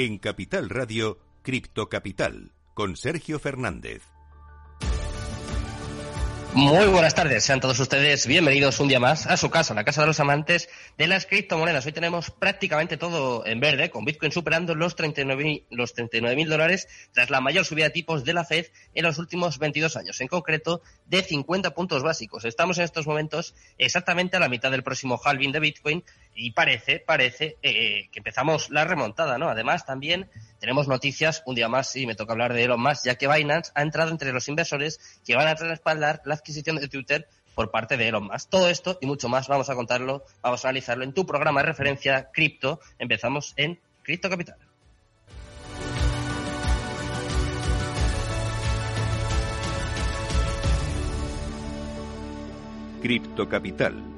En Capital Radio, Cripto Capital, con Sergio Fernández. Muy buenas tardes, sean todos ustedes bienvenidos un día más a su casa, la casa de los amantes de las criptomonedas. Hoy tenemos prácticamente todo en verde, con Bitcoin superando los 39.000 los 39 dólares tras la mayor subida de tipos de la Fed en los últimos 22 años, en concreto de 50 puntos básicos. Estamos en estos momentos exactamente a la mitad del próximo halving de Bitcoin y parece, parece eh, que empezamos la remontada, ¿no? Además, también tenemos noticias, un día más, y me toca hablar de Elon Musk, ya que Binance ha entrado entre los inversores que van a respaldar la adquisición de Twitter por parte de Elon Musk. Todo esto y mucho más vamos a contarlo, vamos a analizarlo en tu programa de referencia cripto. Empezamos en Cripto Capital. Cripto Capital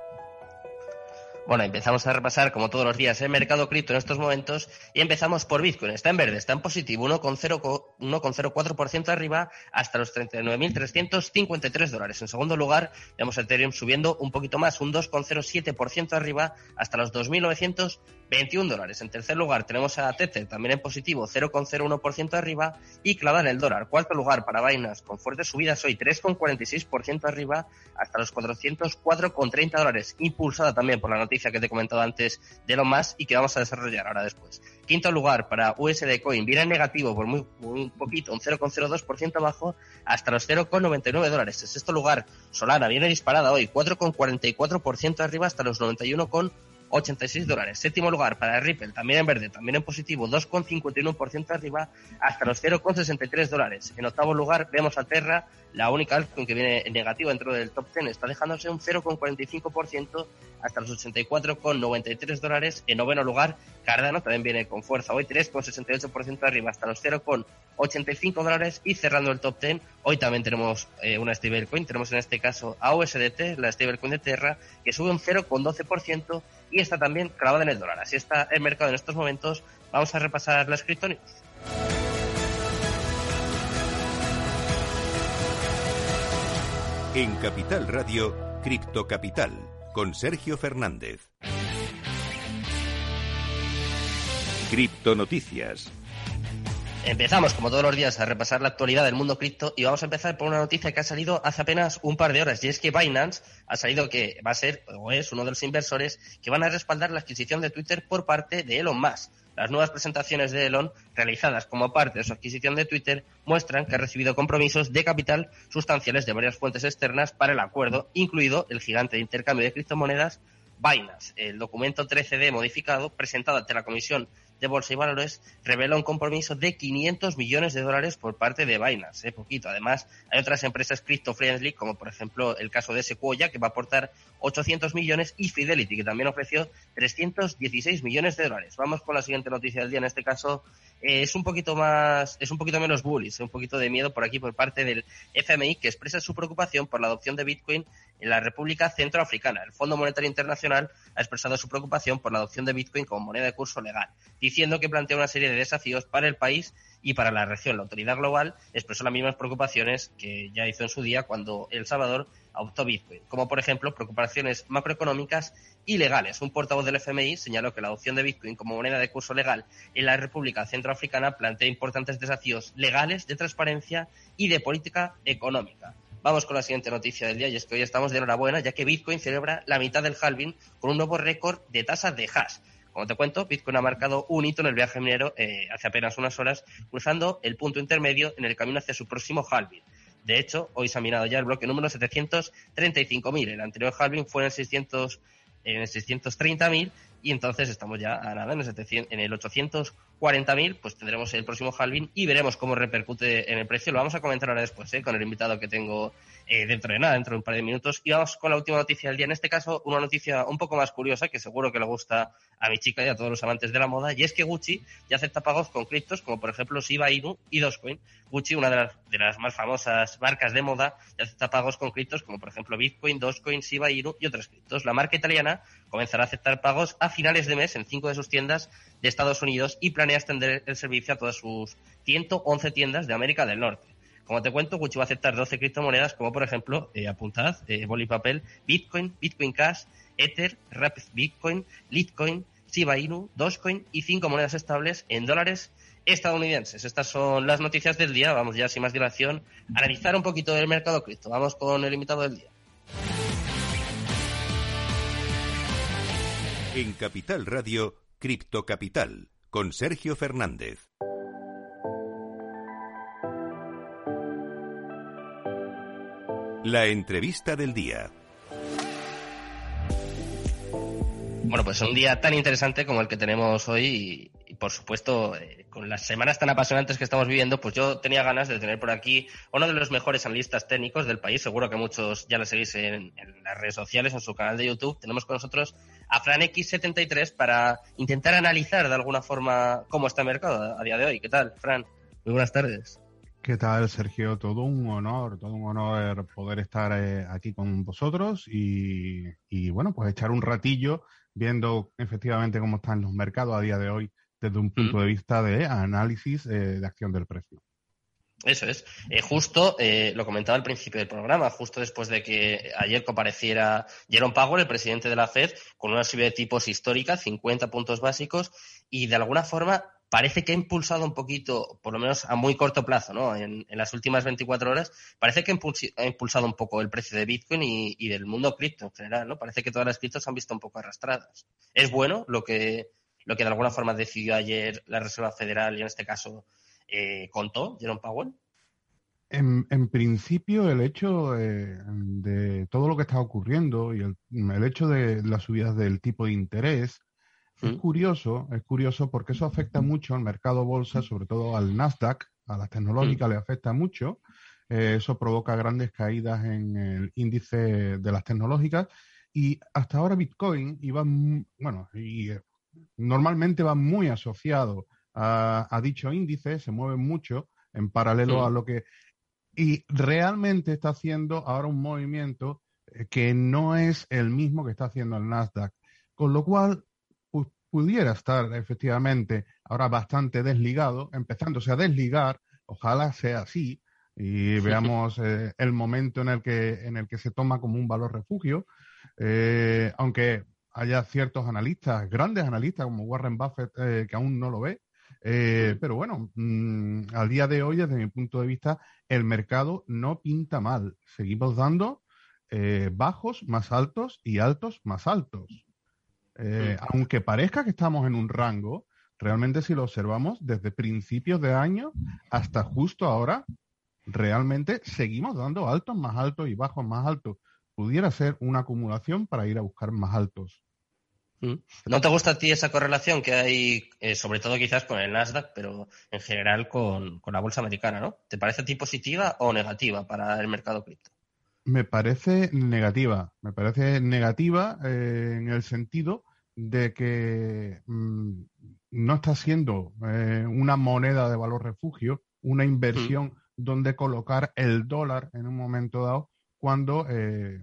Bueno, empezamos a repasar, como todos los días, el mercado cripto en estos momentos y empezamos por Bitcoin. Está en verde, está en positivo, 1,04% arriba hasta los 39.353 dólares. En segundo lugar, vemos Ethereum subiendo un poquito más, un 2,07% arriba hasta los 2.921 dólares. En tercer lugar, tenemos a Tether también en positivo, 0,01% arriba y clavada en el dólar. Cuarto lugar para Binance con fuertes subidas hoy, 3,46% arriba hasta los 404,30 dólares. Impulsada también por la noticia que te he comentado antes de lo más y que vamos a desarrollar ahora después. Quinto lugar para USD Coin, viene en negativo por muy, muy poquito, un 0,02% abajo hasta los 0,99 dólares. En sexto lugar, Solana viene disparada hoy, 4,44% arriba hasta los 91,86 86 dólares. Séptimo lugar para Ripple, también en verde, también en positivo, 2,51% arriba hasta los 0,63 dólares. En octavo lugar vemos a Terra, la única altcoin que viene en negativo dentro del top 10, está dejándose un 0,45% hasta los 84,93 dólares. En noveno lugar, Cardano también viene con fuerza hoy, 3,68% arriba hasta los 0,85 dólares. Y cerrando el top 10, hoy también tenemos eh, una stablecoin, tenemos en este caso a USDT, la stablecoin de Terra, que sube un 0,12% y está también clavada en el dólar. Así está el mercado en estos momentos. Vamos a repasar las criptomonedas. En Capital Radio, Cripto Capital, con Sergio Fernández. Cripto Noticias. Empezamos, como todos los días, a repasar la actualidad del mundo cripto y vamos a empezar por una noticia que ha salido hace apenas un par de horas y es que Binance ha salido que va a ser o es uno de los inversores que van a respaldar la adquisición de Twitter por parte de Elon Musk. Las nuevas presentaciones de Elon, realizadas como parte de su adquisición de Twitter, muestran que ha recibido compromisos de capital sustanciales de varias fuentes externas para el acuerdo, incluido el gigante de intercambio de criptomonedas Binance. El documento 13D modificado, presentado ante la Comisión de Bolsa y Valores revela un compromiso de 500 millones de dólares por parte de Binance, ¿eh? poquito. Además, hay otras empresas crypto-friendly, como por ejemplo el caso de Sequoia, que va a aportar 800 millones, y Fidelity, que también ofreció 316 millones de dólares. Vamos con la siguiente noticia del día. En este caso, eh, es un poquito más, es un poquito menos bullish, un poquito de miedo por aquí por parte del FMI, que expresa su preocupación por la adopción de Bitcoin en la República Centroafricana. El Fondo Monetario Internacional ha expresado su preocupación por la adopción de Bitcoin como moneda de curso legal, diciendo que plantea una serie de desafíos para el país y para la región. La autoridad global expresó las mismas preocupaciones que ya hizo en su día cuando El Salvador adoptó Bitcoin, como por ejemplo preocupaciones macroeconómicas y legales. Un portavoz del FMI señaló que la adopción de Bitcoin como moneda de curso legal en la República Centroafricana plantea importantes desafíos legales, de transparencia y de política económica. Vamos con la siguiente noticia del día y es que hoy estamos de enhorabuena ya que Bitcoin celebra la mitad del halving con un nuevo récord de tasas de hash. Como te cuento, Bitcoin ha marcado un hito en el viaje minero eh, hace apenas unas horas, cruzando el punto intermedio en el camino hacia su próximo halving. De hecho, hoy se ha minado ya el bloque número 735.000. El anterior halving fue en el 600 en el 630.000 y entonces estamos ya nada en el, 700, en el 840.000, pues tendremos el próximo halving y veremos cómo repercute en el precio. Lo vamos a comentar ahora después, ¿eh? con el invitado que tengo eh, dentro de nada, dentro de un par de minutos. Y vamos con la última noticia del día. En este caso, una noticia un poco más curiosa, que seguro que le gusta a mi chica y a todos los amantes de la moda, y es que Gucci ya acepta pagos con criptos, como por ejemplo Shiba Inu y Dogecoin. Gucci, una de las, de las más famosas marcas de moda, ya acepta pagos con criptos, como por ejemplo Bitcoin, Dogecoin, Shiba Inu y otros criptos. La marca italiana comenzará a aceptar pagos a finales de mes en cinco de sus tiendas de Estados Unidos y planea extender el servicio a todas sus 111 tiendas de América del Norte. como te cuento, Gucci va a aceptar 12 criptomonedas, como por ejemplo, eh, apuntad, eh, boli papel, Bitcoin, Bitcoin Cash, Ether, Rapid Bitcoin, Litecoin, Shiba Inu, Dogecoin y cinco monedas estables en dólares estadounidenses. Estas son las noticias del día. Vamos ya sin más dilación a analizar un poquito el mercado cripto. Vamos con el invitado del día. En Capital Radio, Cripto Capital, con Sergio Fernández. La entrevista del día. Bueno, pues un día tan interesante como el que tenemos hoy y, por supuesto, eh, con las semanas tan apasionantes que estamos viviendo, pues yo tenía ganas de tener por aquí uno de los mejores analistas técnicos del país. Seguro que muchos ya lo seguís en, en las redes sociales, en su canal de YouTube. Tenemos con nosotros a Fran X73 para intentar analizar de alguna forma cómo está el mercado a día de hoy. ¿Qué tal, Fran? Muy buenas tardes. ¿Qué tal, Sergio? Todo un honor, todo un honor poder estar eh, aquí con vosotros y, bueno, pues echar un ratillo viendo efectivamente cómo están los mercados a día de hoy desde un punto de vista de análisis eh, de acción del precio. Eso es. Eh, justo, lo comentaba al principio del programa, justo después de que ayer compareciera Jerome Powell, el presidente de la Fed, con una subida de tipos histórica, 50 puntos básicos, y de alguna forma parece que ha impulsado un poquito, por lo menos a muy corto plazo, ¿no? En, las últimas 24 horas, parece que ha impulsado un poco el precio de Bitcoin y, del mundo cripto en general, ¿no? Parece que todas las criptos se han visto un poco arrastradas. Es bueno lo que, lo que de alguna forma decidió ayer la Reserva Federal y en este caso eh, contó Jerome Powell. En, principio, el hecho de, todo lo que está ocurriendo y el, el hecho de las subidas del tipo de interés es curioso, es curioso porque eso afecta mucho al mercado bolsa, sobre todo al Nasdaq, a las tecnológicas le afecta mucho. Eh, eso provoca grandes caídas en el índice de las tecnológicas y hasta ahora Bitcoin iba, bueno, y eh, normalmente va muy asociado a, dicho índice, se mueve mucho en paralelo a lo que... Y realmente está haciendo ahora un movimiento eh, que no es el mismo que está haciendo el Nasdaq. Con lo cual, pudiera estar efectivamente ahora bastante desligado, empezándose a desligar, ojalá sea así, y veamos eh, el momento en el que en el que se toma como un valor refugio, eh, aunque haya ciertos analistas, grandes analistas como Warren Buffett, eh, que aún no lo ve. Pero bueno, mm, al día de hoy, desde mi punto de vista, el mercado no pinta mal. Seguimos dando bajos más altos y altos más altos. Eh, aunque parezca que estamos en un rango, realmente si lo observamos desde principios de año hasta justo ahora, realmente seguimos dando altos más altos y bajos más altos. Pudiera ser una acumulación para ir a buscar más altos. ¿No te gusta a ti esa correlación que hay, eh, sobre todo quizás con el Nasdaq, pero en general con, con la bolsa americana, ¿no? ¿Te parece a ti positiva o negativa para el mercado cripto? Me parece negativa. Me parece negativa eh, en el sentido de que mm, no está siendo eh, una moneda de valor refugio, una inversión donde colocar el dólar en un momento dado cuando, eh,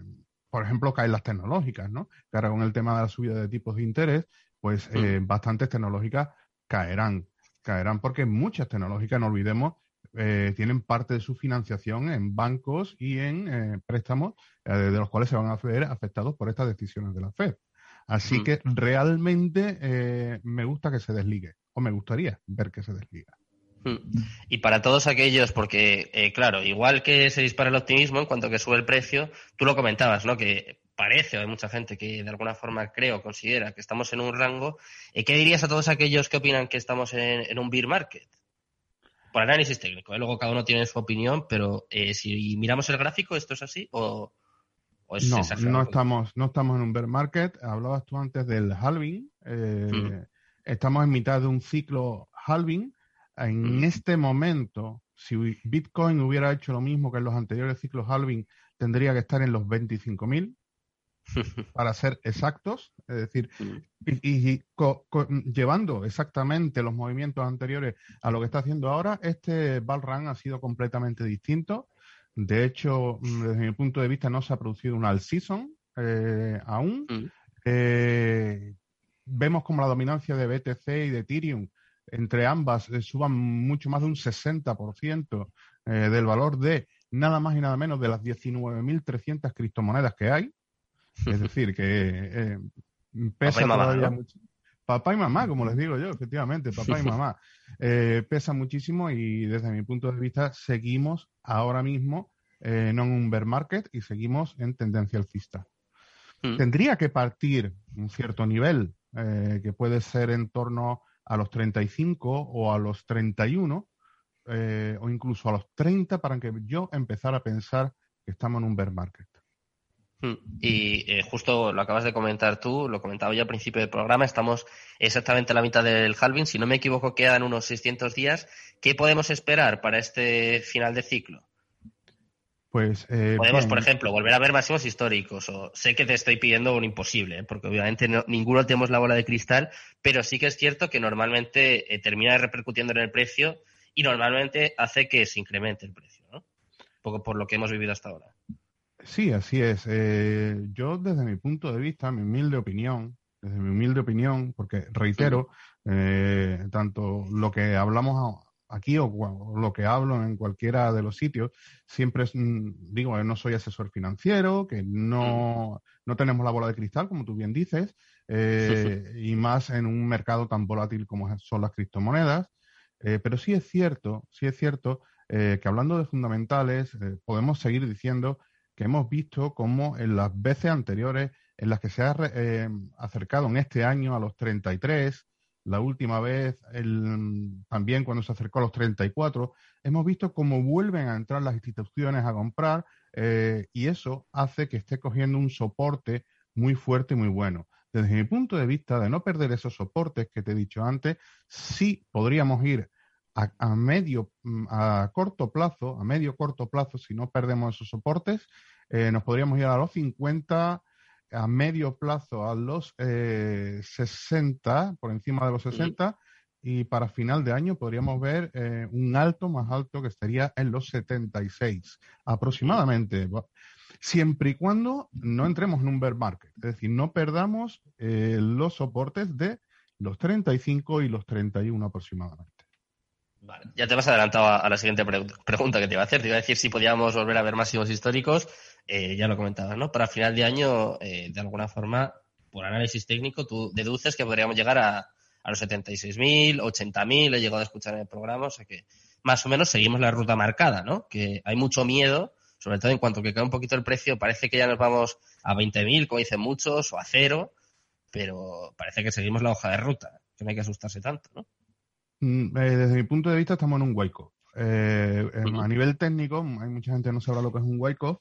por ejemplo, caen las tecnológicas, ¿no? Que ahora con el tema de la subida de tipos de interés, pues bastantes tecnológicas caerán. Caerán porque muchas tecnológicas, no olvidemos, eh, tienen parte de su financiación en bancos y en eh, préstamos eh, de los cuales se van a ver afectados por estas decisiones de la Fed. Así que realmente me gusta que se desligue, o me gustaría ver que se desliga. Y para todos aquellos, porque claro, igual que se dispara el optimismo en cuanto que sube el precio, tú lo comentabas, ¿no? Que parece, o hay mucha gente que de alguna forma creo, considera que estamos en un rango. ¿Qué dirías a todos aquellos que opinan que estamos en un bear market? por análisis técnico. ¿eh? Luego cada uno tiene su opinión, pero eh, si miramos el gráfico, ¿esto es así o, es no, No estamos, no estamos en un bear market. Hablabas tú antes del halving. Eh, estamos en mitad de un ciclo halving. En este momento, si Bitcoin hubiera hecho lo mismo que en los anteriores ciclos halving, tendría que estar en los 25.000 para ser exactos, es decir, mm. y, llevando exactamente los movimientos anteriores a lo que está haciendo ahora, este bull run ha sido completamente distinto. De hecho, mm, desde mi punto de vista, no se ha producido un all season eh, aún. Mm. Eh, vemos como la dominancia de BTC y de Ethereum entre ambas eh, suban mucho más de un 60% del valor de nada más y nada menos de las 19.300 criptomonedas que hay. Es decir, que pesa todavía mucho. Papá y mamá, como les digo yo, efectivamente, papá y mamá. pesa muchísimo y desde mi punto de vista seguimos ahora mismo eh, no en un bear market y seguimos en tendencia alcista. Mm. Tendría que partir un cierto nivel, eh, que puede ser en torno a los 35 o a los 31, eh, o incluso a los 30, para que yo empezara a pensar que estamos en un bear market. Mm. Y justo lo acabas de comentar tú, lo comentaba yo al principio del programa, estamos exactamente a la mitad del halving, si no me equivoco quedan unos 600 días. ¿Qué podemos esperar para este final de ciclo? Pues, eh, Podemos, por ejemplo, volver a ver máximos históricos. O sé que te estoy pidiendo un imposible, ¿eh? porque obviamente ninguno tenemos la bola de cristal, pero sí que es cierto que normalmente eh, termina repercutiendo en el precio y normalmente hace que se incremente el precio, ¿no? Un poco por lo que hemos vivido hasta ahora. Sí, así es. yo, desde mi punto de vista, mi humilde opinión, desde mi humilde opinión, porque reitero, tanto lo que hablamos aquí o, lo que hablo en cualquiera de los sitios, siempre es, mm, digo, no soy asesor financiero, que no, no tenemos la bola de cristal, como tú bien dices, eh, y más en un mercado tan volátil como son las criptomonedas. Eh, pero sí es cierto, sí es cierto eh, que hablando de fundamentales, podemos seguir diciendo que hemos visto cómo en las veces anteriores en las que se ha acercado en este año a los 33, la última vez, también cuando se acercó a los 34, hemos visto cómo vuelven a entrar las instituciones a comprar eh, y eso hace que esté cogiendo un soporte muy fuerte y muy bueno. Desde mi punto de vista, de no perder esos soportes que te he dicho antes, sí podríamos ir a, medio, mm, a corto plazo, a medio corto plazo, si no perdemos esos soportes, eh, nos podríamos ir a los 50, a medio plazo a los 60, eh, por encima de los 60, y para final de año podríamos ver eh, un alto más alto que estaría en los 76 aproximadamente, siempre y cuando no entremos en un bear market, es decir, no perdamos eh, los soportes de los 35 y los 31 aproximadamente. Vale. Ya te vas adelantado a, la siguiente pregunta que te iba a hacer. Te iba a decir si podíamos volver a ver máximos históricos eh, ya lo comentabas, ¿no? Para final de año, eh, de alguna forma, por análisis técnico, tú deduces que podríamos llegar a, a los 76.000, 80.000, he llegado a escuchar en el programa, o sea que más o menos seguimos la ruta marcada, ¿no? Que hay mucho miedo, sobre todo en cuanto que cae un poquito el precio, parece que ya nos vamos a 20.000, como dicen muchos, o a cero, pero parece que seguimos la hoja de ruta, que no hay que asustarse tanto, ¿no? Mm, eh, desde mi punto de vista estamos en un wake A nivel técnico, hay mucha gente que no sabrá lo que es un wake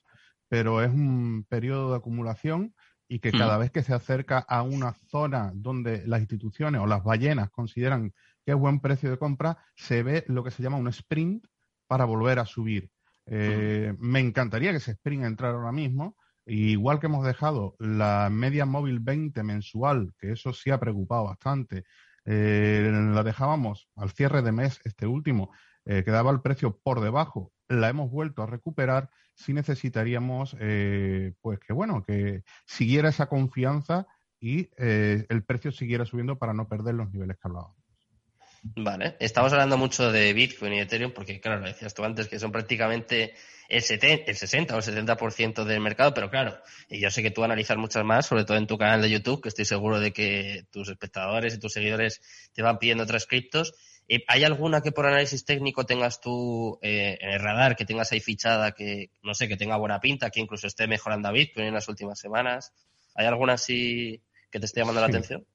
pero es un periodo de acumulación y que cada vez que se acerca a una zona donde las instituciones o las ballenas consideran que es buen precio de compra, se ve lo que se llama un sprint para volver a subir. Eh, me encantaría que ese sprint entrara ahora mismo. Igual que hemos dejado la media móvil 20 mensual, que eso sí ha preocupado bastante, eh, la dejábamos al cierre de mes, este último, eh, quedaba el precio por debajo, la hemos vuelto a recuperar sí necesitaríamos, eh, pues que bueno, que siguiera esa confianza y eh, el precio siguiera subiendo para no perder los niveles que hablábamos. Vale, estamos hablando mucho de Bitcoin y Ethereum porque, claro, lo decías tú antes, que son prácticamente el, 70, el 60 o el 70% del mercado, pero claro, y yo sé que tú analizas muchas más, sobre todo en tu canal de YouTube, que estoy seguro de que tus espectadores y tus seguidores te van pidiendo otras criptos. Eh, ¿Hay alguna que por análisis técnico tengas tú eh, en el radar, que tengas ahí fichada, que no sé, que tenga buena pinta, que incluso esté mejorando a Bitcoin en las últimas semanas? ¿Hay alguna así que te esté llamando la atención?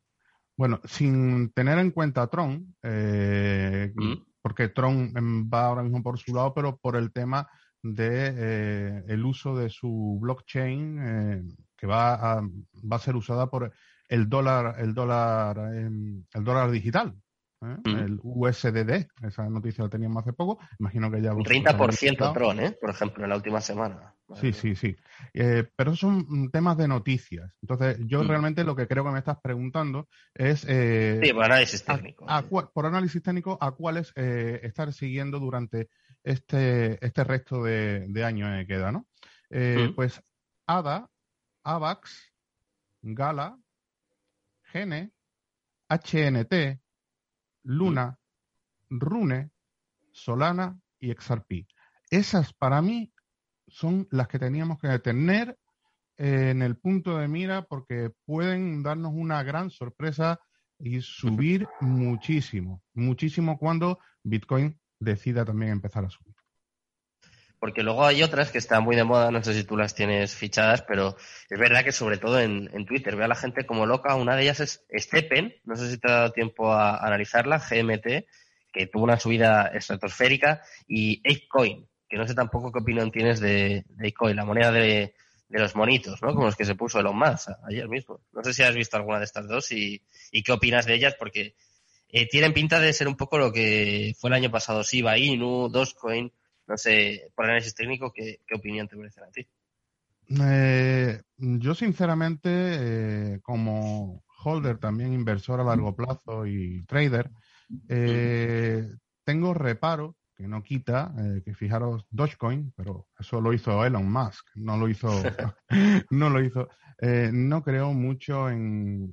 Bueno, sin tener en cuenta Tron, eh, mm. porque Tron va ahora mismo por su lado, pero por el tema de el uso de su blockchain que va a, va a ser usada por el dólar, el dólar, em, el dólar digital, ¿eh? el USDD, esa noticia la teníamos hace poco, imagino que ya... Un 30% Tron, ¿eh? por ejemplo, en la última semana. sí, sí, sí. Eh, pero son mm, temas de noticias. Entonces, yo mm. realmente lo que creo que me estás preguntando es... Eh, sí, por análisis técnico. por análisis técnico, a cuáles estar siguiendo durante este, este resto de, año que queda, ¿no? Mm. Pues ADA, AVAX, Gala, Gene, HNT, Luna, Rune, Solana y XRP. esas para mí son las que teníamos que tener en el punto de mira porque pueden darnos una gran sorpresa y subir muchísimo, muchísimo cuando Bitcoin decida también empezar a subir. Porque luego hay otras que están muy de moda, no sé si tú las tienes fichadas, pero es verdad que sobre todo en, Twitter veo a la gente como loca. Una de ellas es Steppen, no sé si te ha dado tiempo a, analizarla, GMT, que tuvo una subida estratosférica, y Apecoin, que no sé tampoco qué opinión tienes de, de la moneda de, de los monitos, ¿no? Como los que se puso Elon Musk ayer mismo. No sé si has visto alguna de estas dos y, qué opinas de ellas, porque eh, tienen pinta de ser un poco lo que fue el año pasado Shiba Inu, Dogecoin, no sé, por análisis técnico, ¿qué, opinión te parece a ti? Eh, yo sinceramente, eh, como holder, también inversor a largo plazo y trader, tengo reparo que no quita eh, que fijaros Dogecoin, pero eso lo hizo Elon Musk, no lo hizo, no lo hizo. Eh, no creo mucho en,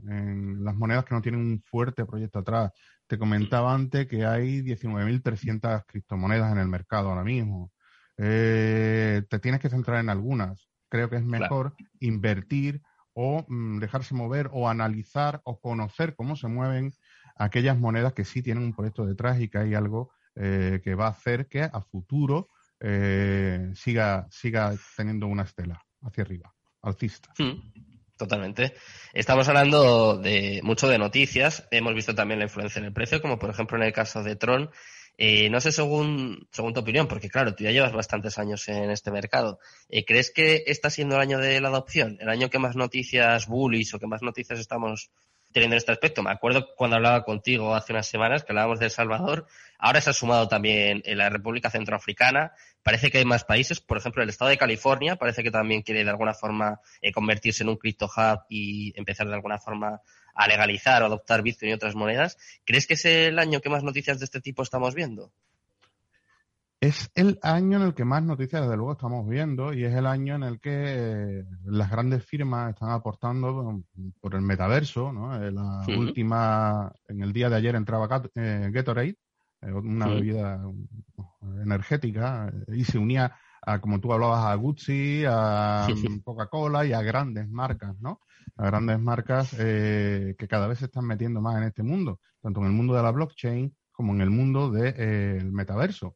las monedas que no tienen un fuerte proyecto atrás. Te comentaba antes que hay 19.300 criptomonedas en el mercado ahora mismo. Eh, te tienes que centrar en algunas. Creo que es mejor invertir o mm, dejarse mover o analizar o conocer cómo se mueven aquellas monedas que sí tienen un proyecto detrás y que hay algo eh, que va a hacer que a futuro eh, siga, siga teniendo una estela hacia arriba, alcista. Hmm, totalmente. Estamos hablando de mucho de noticias. Hemos visto también la influencia en el precio, como por ejemplo en el caso de Tron. Eh, no sé según, según tu opinión, porque claro, tú ya llevas bastantes años en este mercado. ¿Crees que está siendo el año de la adopción? ¿El año que más noticias bullish o que más noticias estamos teniendo en este aspecto? Me acuerdo cuando hablaba contigo hace unas semanas que hablábamos de El Salvador Ahora se ha sumado también en la República Centroafricana. Parece que hay más países, por ejemplo, el estado de California parece que también quiere de alguna forma eh, convertirse en un crypto hub y empezar de alguna forma a legalizar o adoptar Bitcoin y otras monedas. ¿Crees que es el año que más noticias de este tipo estamos viendo? Es el año en el que más noticias, desde luego, estamos viendo y es el año en el que eh, las grandes firmas están aportando por el metaverso. ¿no? Eh, la última, en el día de ayer entraba Gatorade eh, una bebida energética, eh, y se unía a, como tú hablabas, a Gucci, a Coca-Cola y a grandes marcas, ¿no? A grandes marcas eh, que cada vez se están metiendo más en este mundo, tanto en el mundo de la blockchain como en el mundo del metaverso.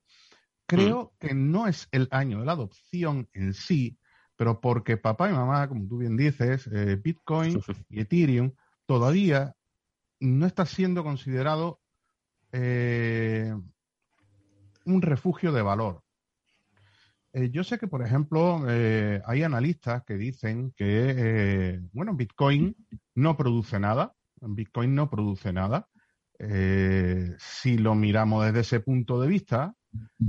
Creo que no es el año de la adopción en sí, pero porque papá y mamá, como tú bien dices, Bitcoin y Ethereum todavía no está siendo considerado eh, un refugio de valor. Eh, yo sé que, por ejemplo, eh, hay analistas que dicen que, bueno, Bitcoin no produce nada. Bitcoin no produce nada. si lo miramos desde ese punto de vista,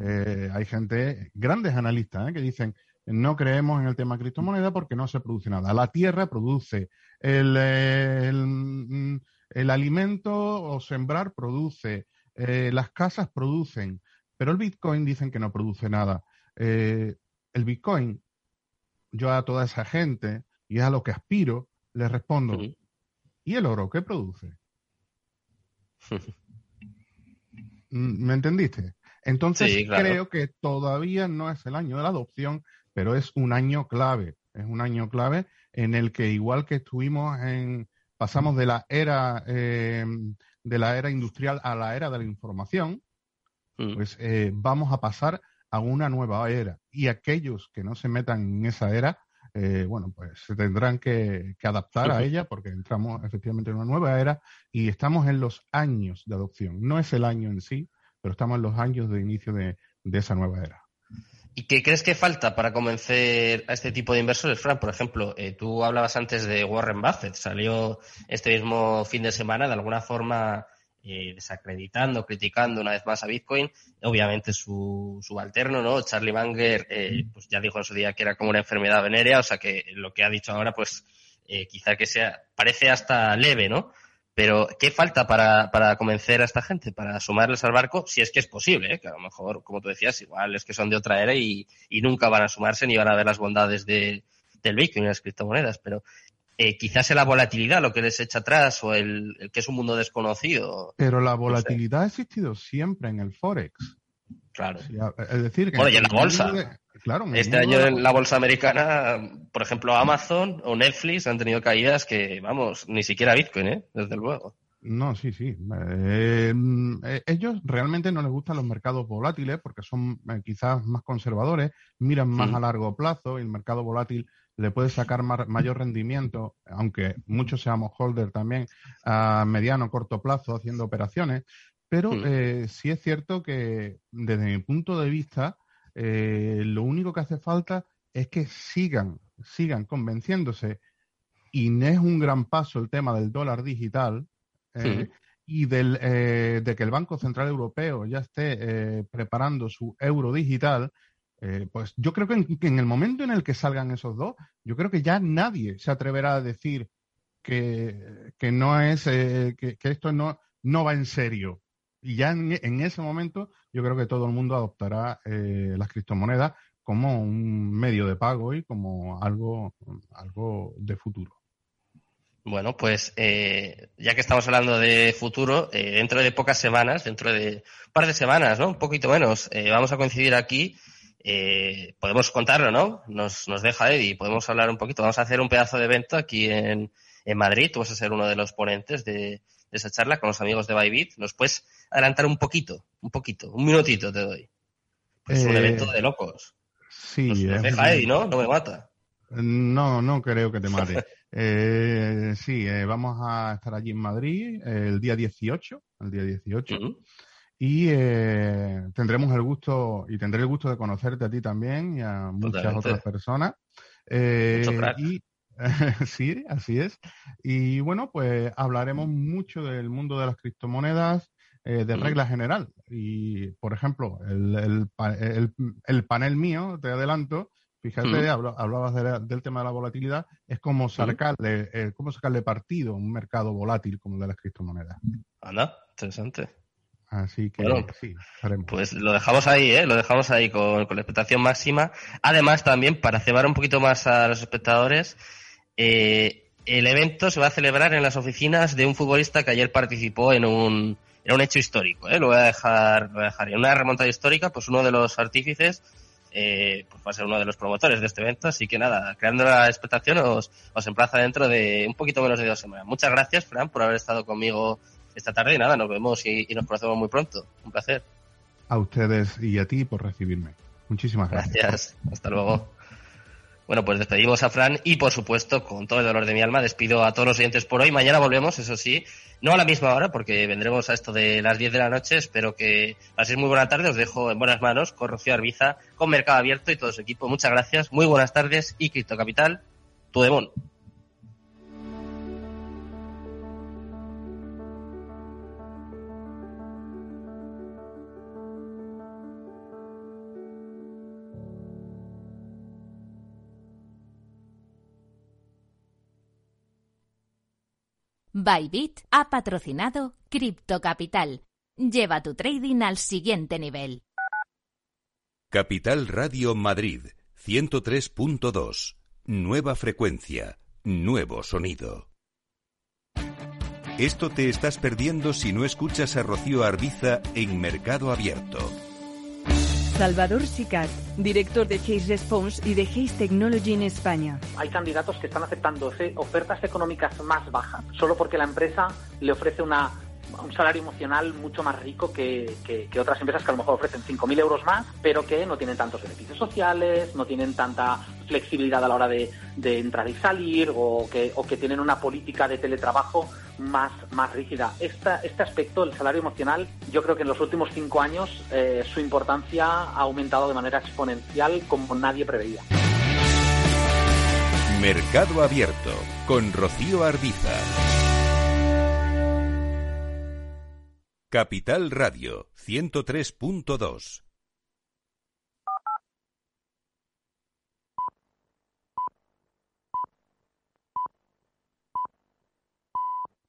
hay gente, grandes analistas, que dicen no creemos en el tema criptomoneda porque no se produce nada. La tierra produce, el, el alimento o sembrar produce, eh, las casas producen, pero el Bitcoin dicen que no produce nada. Eh, el Bitcoin, yo a toda esa gente, y es a lo que aspiro, les respondo, ¿y el oro qué produce? Mm, ¿Me entendiste? Entonces creo que todavía no es el año de la adopción, pero es un año clave. Es un año clave en el que igual que estuvimos en, pasamos de la era eh, de la era industrial a la era de la información, mm. pues eh, vamos a pasar a una nueva era. Y aquellos que no se metan en esa era, eh, bueno, pues se tendrán que, adaptar a ella porque entramos efectivamente en una nueva era y estamos en los años de adopción. No es el año en sí, pero estamos en los años de inicio de esa nueva era. ¿Y qué crees que falta para convencer a este tipo de inversores, Frank? Por ejemplo, eh, tú hablabas antes de Warren Buffett, salió este mismo fin de semana de alguna forma eh, desacreditando, criticando una vez más a Bitcoin. Obviamente su subalterno, ¿no? Charlie Munger, eh, pues ya dijo en su día que era como una enfermedad venérea, o sea que lo que ha dicho ahora, pues quizá que sea, parece hasta leve, ¿no? Pero, ¿qué falta para, para convencer a esta gente, para sumarles al barco? Si es que es posible, ¿eh? que a lo mejor, como tú decías, igual es que son de otra era y, nunca van a sumarse ni van a ver las bondades de, del Bitcoin y las criptomonedas. Pero eh, quizás es la volatilidad lo que les echa atrás o el, que es un mundo desconocido. Pero la volatilidad ha existido siempre en el Forex. Claro. es decir, que bueno, y en la bolsa. Claro, este año en la bolsa americana, por ejemplo, Amazon o Netflix han tenido caídas que, vamos, ni siquiera Bitcoin, ¿eh? Desde luego. No, sí, sí. Eh, eh, ellos realmente no les gustan los mercados volátiles porque son eh, quizás más conservadores, miran más a largo plazo y el mercado volátil le puede sacar mayor rendimiento, aunque muchos seamos holder también a mediano o corto plazo haciendo operaciones. Pero sí es cierto que desde mi punto de vista, lo único que hace falta es que sigan, sigan convenciéndose y es un gran paso el tema del dólar digital, eh, y del, eh, de que el Banco Central Europeo ya esté eh, preparando su euro digital, pues yo creo que en, el momento en el que salgan esos dos, yo creo que ya nadie se atreverá a decir que, que no es, que, esto no, no va en serio. Y ya en, en, ese momento yo creo que todo el mundo adoptará las criptomonedas como un medio de pago y como algo, algo de futuro. Bueno, pues eh, ya que estamos hablando de futuro, eh, dentro de pocas semanas, dentro de un par de semanas, ¿no? Un poquito menos, eh, vamos a coincidir aquí. podemos contarlo, ¿no? Nos, nos deja Eddie, podemos hablar un poquito. Vamos a hacer un pedazo de evento aquí en, en Madrid. Tú vas a ser uno de los ponentes de, esa charla con los amigos de Bybit. ¿Nos puedes adelantar un poquito? Un poquito, un minutito te doy. Pues es un evento de locos. Sí. Nos, deja Eddie, ¿no? No me mata. No, no creo que te mate. Eh, sí, eh, vamos a estar allí en Madrid el día 18, el día 18. Y eh, tendremos el gusto, y tendré el gusto de conocerte a ti también y a muchas otras personas. y sí, así es. Y bueno, pues hablaremos mucho del mundo de las criptomonedas, de regla general. Y, por ejemplo, el, el, panel mío, te adelanto, Fíjate, hablabas del tema de la volatilidad, es como sacarle, eh, sacarle partido a un mercado volátil como el de las criptomonedas. Anda, interesante. Así que sí, Pues lo dejamos ahí, ¿eh? Lo dejamos ahí con, la expectación máxima. Además, también, para cebar un poquito más a los espectadores, eh, el evento se va a celebrar en las oficinas de un futbolista que ayer participó en un, en un hecho histórico, ¿eh? Lo voy a dejar, lo voy a dejar. En una remontada histórica, pues uno de los artífices eh, pues va a ser uno de los promotores de este evento. Así que nada, creando la expectación, os, os emplaza dentro de un poquito menos de dos semanas. Muchas gracias, Fran, por haber estado conmigo esta tarde y nada, nos vemos y, nos conocemos muy pronto. Un placer. A ustedes y a ti por recibirme. Muchísimas gracias. Gracias. Hasta luego. Bueno, pues despedimos a Fran y, por supuesto, con todo el dolor de mi alma, despido a todos los oyentes por hoy. Mañana volvemos, eso sí, no a la misma hora, porque vendremos a esto de las 10 de la noche. Espero que paséis muy buena tarde. Os dejo en buenas manos con Rocío Arbiza, con Mercado Abierto y todo su equipo. Muchas gracias, muy buenas tardes y Cripto Capital, tu demon. Bybit ha patrocinado Crypto Capital. Lleva tu trading al siguiente nivel. Capital Radio Madrid 103.2. Nueva frecuencia, nuevo sonido. Esto te estás perdiendo si no escuchas a Rocío Arbiza en Mercado Abierto. Salvador Sicat, director de Hays Response y de Hays Technology en España. Hay candidatos que están aceptando ofertas económicas más bajas solo porque la empresa le ofrece una un salario emocional mucho más rico que, otras empresas que a lo mejor ofrecen 5.000 euros más, pero que no tienen tantos beneficios sociales, no tienen tanta flexibilidad a la hora de, entrar y salir o que, o que tienen una política de teletrabajo más, más rígida. este aspecto, el salario emocional, yo creo que en los últimos cinco años eh, su importancia ha aumentado de manera exponencial como nadie preveía. Mercado Abierto con Rocío Arbiza. Capital Radio 103.2